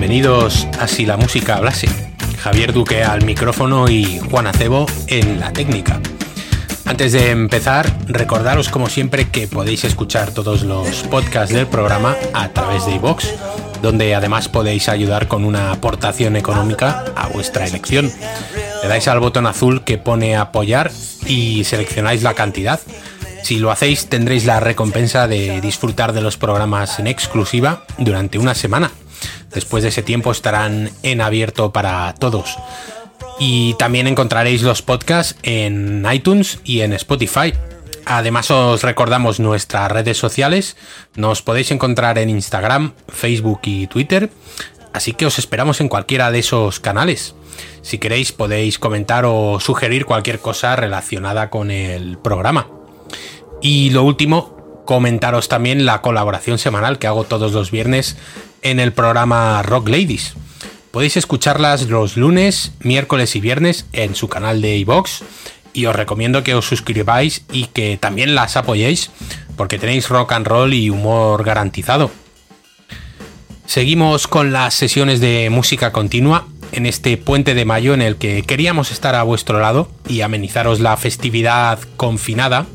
Bienvenidos a Si la música hablase. Javier Duque al micrófono y Juan Acebo en la técnica. Antes de empezar, recordaros como siempre que podéis escuchar todos los podcasts del programa a través de iVoox, donde además podéis ayudar con una aportación económica a vuestra elección. Le dais al botón azul que pone apoyar y seleccionáis la cantidad. Si lo hacéis tendréis la recompensa de disfrutar de los programas en exclusiva durante una semana. Después de ese tiempo estarán en abierto para todos. Y también encontraréis los podcasts en iTunes y en Spotify. Además os recordamos nuestras redes sociales. Nos podéis encontrar en Instagram, Facebook y Twitter. Así que os esperamos en cualquiera de esos canales. Si queréis podéis comentar o sugerir cualquier cosa relacionada con el programa. Y lo último, comentaros también la colaboración semanal que hago todos los viernes en el programa Rock Ladies. Podéis escucharlas los lunes, miércoles y viernes en su canal de iVox y os recomiendo que os suscribáis y que también las apoyéis porque tenéis rock and roll y humor garantizado. Seguimos con las sesiones de música continua en este puente de mayo en el que queríamos estar a vuestro lado y amenizaros la festividad confinada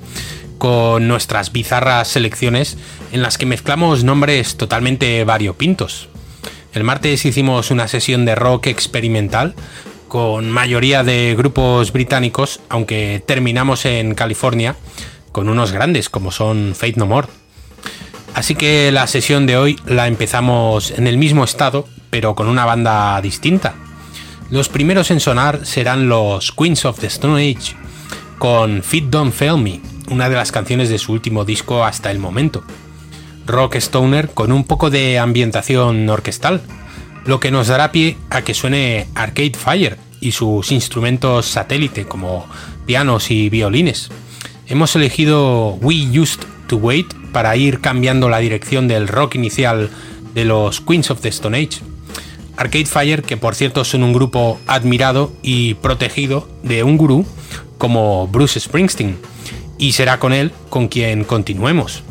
con nuestras bizarras selecciones en las que mezclamos nombres totalmente variopintos. El martes hicimos una sesión de rock experimental con mayoría de grupos británicos, aunque terminamos en California con unos grandes como son Fate No More. Así que la sesión de hoy la empezamos en el mismo estado, pero con una banda distinta. Los primeros en sonar serán los Queens of the Stone Age, con Fit Don't Fail Me, una de las canciones de su último disco hasta el momento. Rock Stoner con un poco de ambientación orquestal, lo que nos dará pie a que suene Arcade Fire y sus instrumentos satélite como pianos y violines. Hemos elegido We Used to Wait para ir cambiando la dirección del rock inicial de los Queens of the Stone Age. Arcade Fire, que por cierto son un grupo admirado y protegido de un gurú como Bruce Springsteen, y será con él con quien continuemos.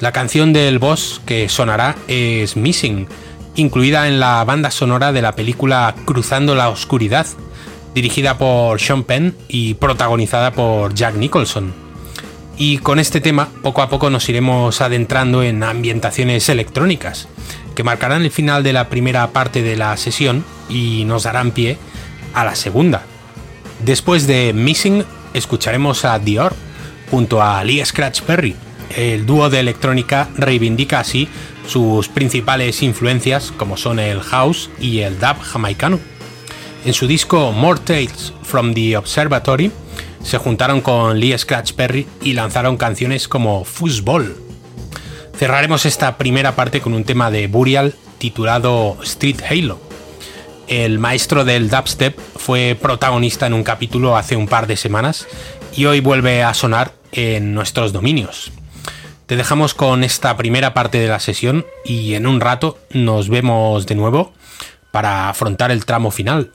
La canción del boss que sonará es Missing, incluida en la banda sonora de la película Cruzando la Oscuridad, dirigida por Sean Penn y protagonizada por Jack Nicholson. Y con este tema poco a poco nos iremos adentrando en ambientaciones electrónicas, que marcarán el final de la primera parte de la sesión y nos darán pie a la segunda. Después de Missing escucharemos a Dior junto a Lee Scratch Perry. El dúo de electrónica reivindica así sus principales influencias como son el house y el dub jamaicano. En su disco More Tales from the Observatory se juntaron con Lee Scratch Perry y lanzaron canciones como Foosball. Cerraremos esta primera parte con un tema de Burial titulado Street Halo. El maestro del dubstep fue protagonista en un capítulo hace un par de semanas y hoy vuelve a sonar en nuestros dominios. Te dejamos con esta primera parte de la sesión y en un rato nos vemos de nuevo para afrontar el tramo final.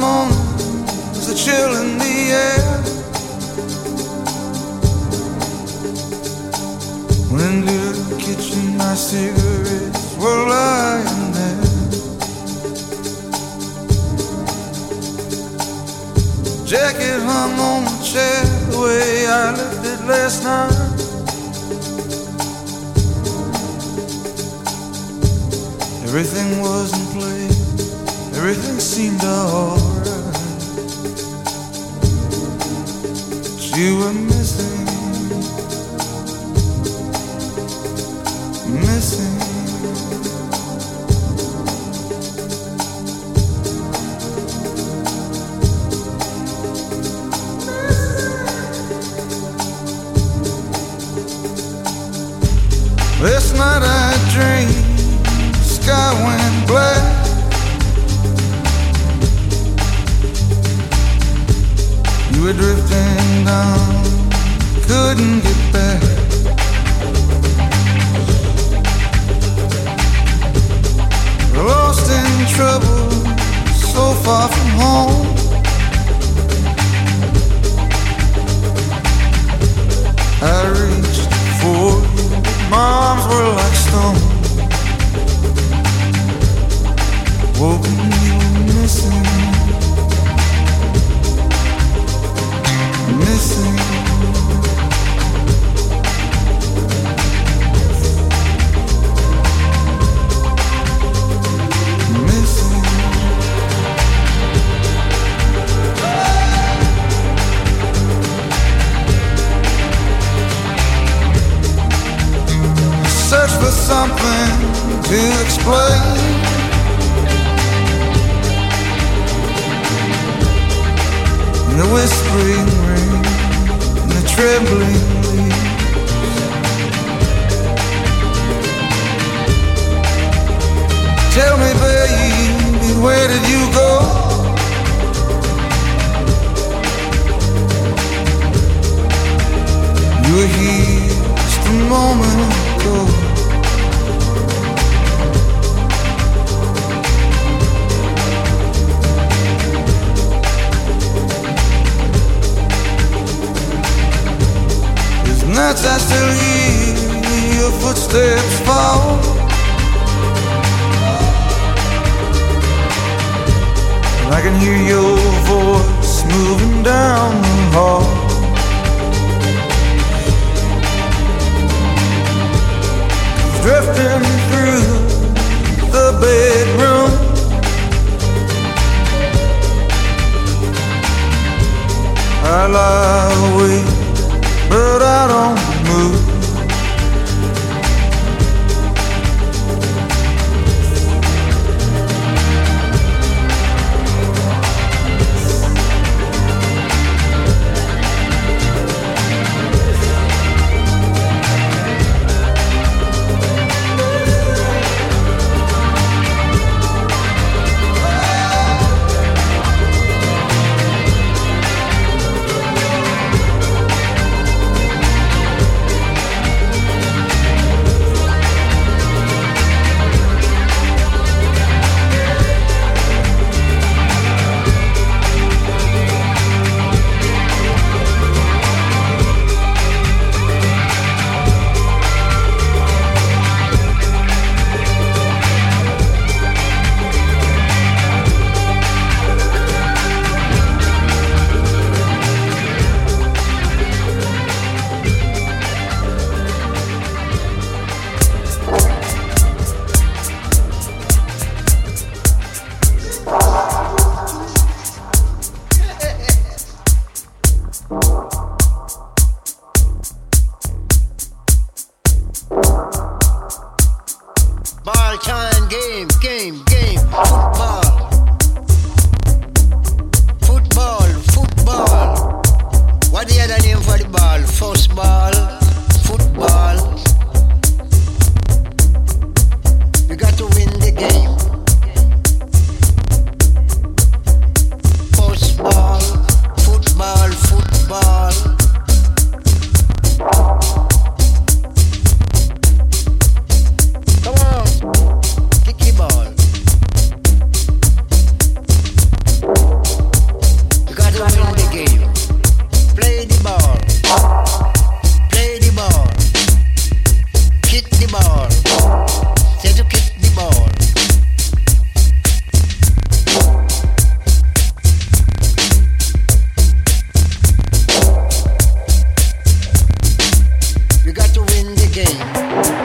moment, there's a chill in the air. When into the kitchen, my cigarettes were lying there. Jacket hung on the chair the way I left it last night. Everything was in place. Everything seemed all You a miss game.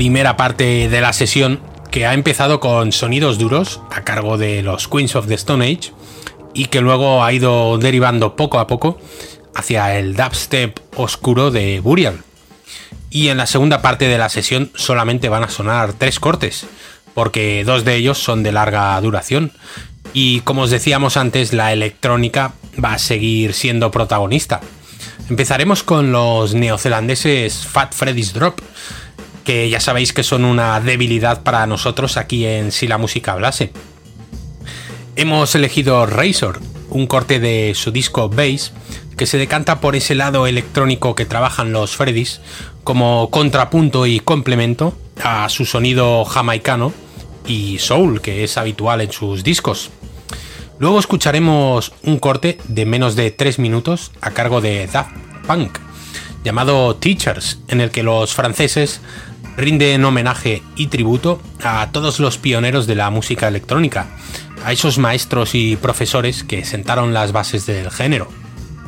Primera parte de la sesión que ha empezado con sonidos duros a cargo de los Queens of the Stone Age y que luego ha ido derivando poco a poco hacia el dubstep oscuro de Burial. Y en la segunda parte de la sesión solamente van a sonar tres cortes, porque dos de ellos son de larga duración. Y como os decíamos antes, la electrónica va a seguir siendo protagonista. Empezaremos con los neozelandeses Fat Freddy's Drop, que ya sabéis que son una debilidad para nosotros aquí en Si la música hablase. Hemos elegido Razor, un corte de su disco Bass, que se decanta por ese lado electrónico que trabajan los Freddys como contrapunto y complemento a su sonido jamaicano y soul que es habitual en sus discos. Luego escucharemos un corte de menos de 3 minutos a cargo de Daft Punk, llamado Teachers, en el que los franceses rinden homenaje y tributo a todos los pioneros de la música electrónica, a esos maestros y profesores que sentaron las bases del género.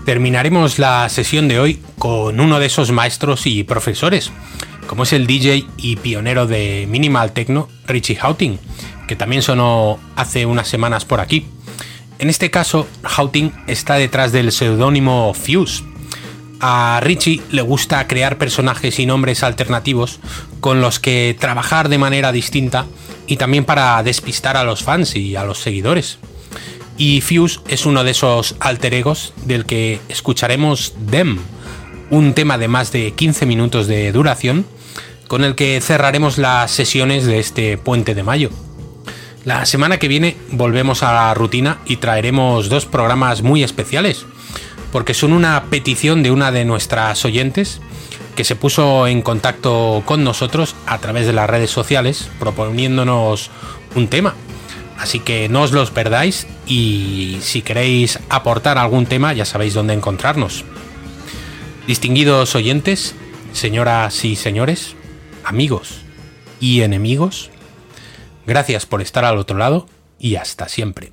Terminaremos la sesión de hoy con uno de esos maestros y profesores, como es el DJ y pionero de Minimal Techno, Richie Houghton, que también sonó hace unas semanas por aquí. En este caso, Houghton está detrás del seudónimo Fuse, a Richie le gusta crear personajes y nombres alternativos con los que trabajar de manera distinta y también para despistar a los fans y a los seguidores. Y Fuse es uno de esos alter egos del que escucharemos Dem, un tema de más de 15 minutos de duración con el que cerraremos las sesiones de este puente de mayo. La semana que viene volvemos a la rutina y traeremos dos programas muy especiales porque son una petición de una de nuestras oyentes que se puso en contacto con nosotros a través de las redes sociales proponiéndonos un tema. Así que no os los perdáis y si queréis aportar algún tema ya sabéis dónde encontrarnos. Distinguidos oyentes, señoras y señores, amigos y enemigos, gracias por estar al otro lado y hasta siempre.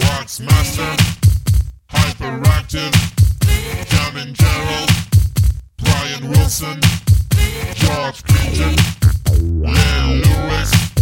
Wax Master, Hyperactive, Gerald, Brian Wilson, George Clinton, Lewis,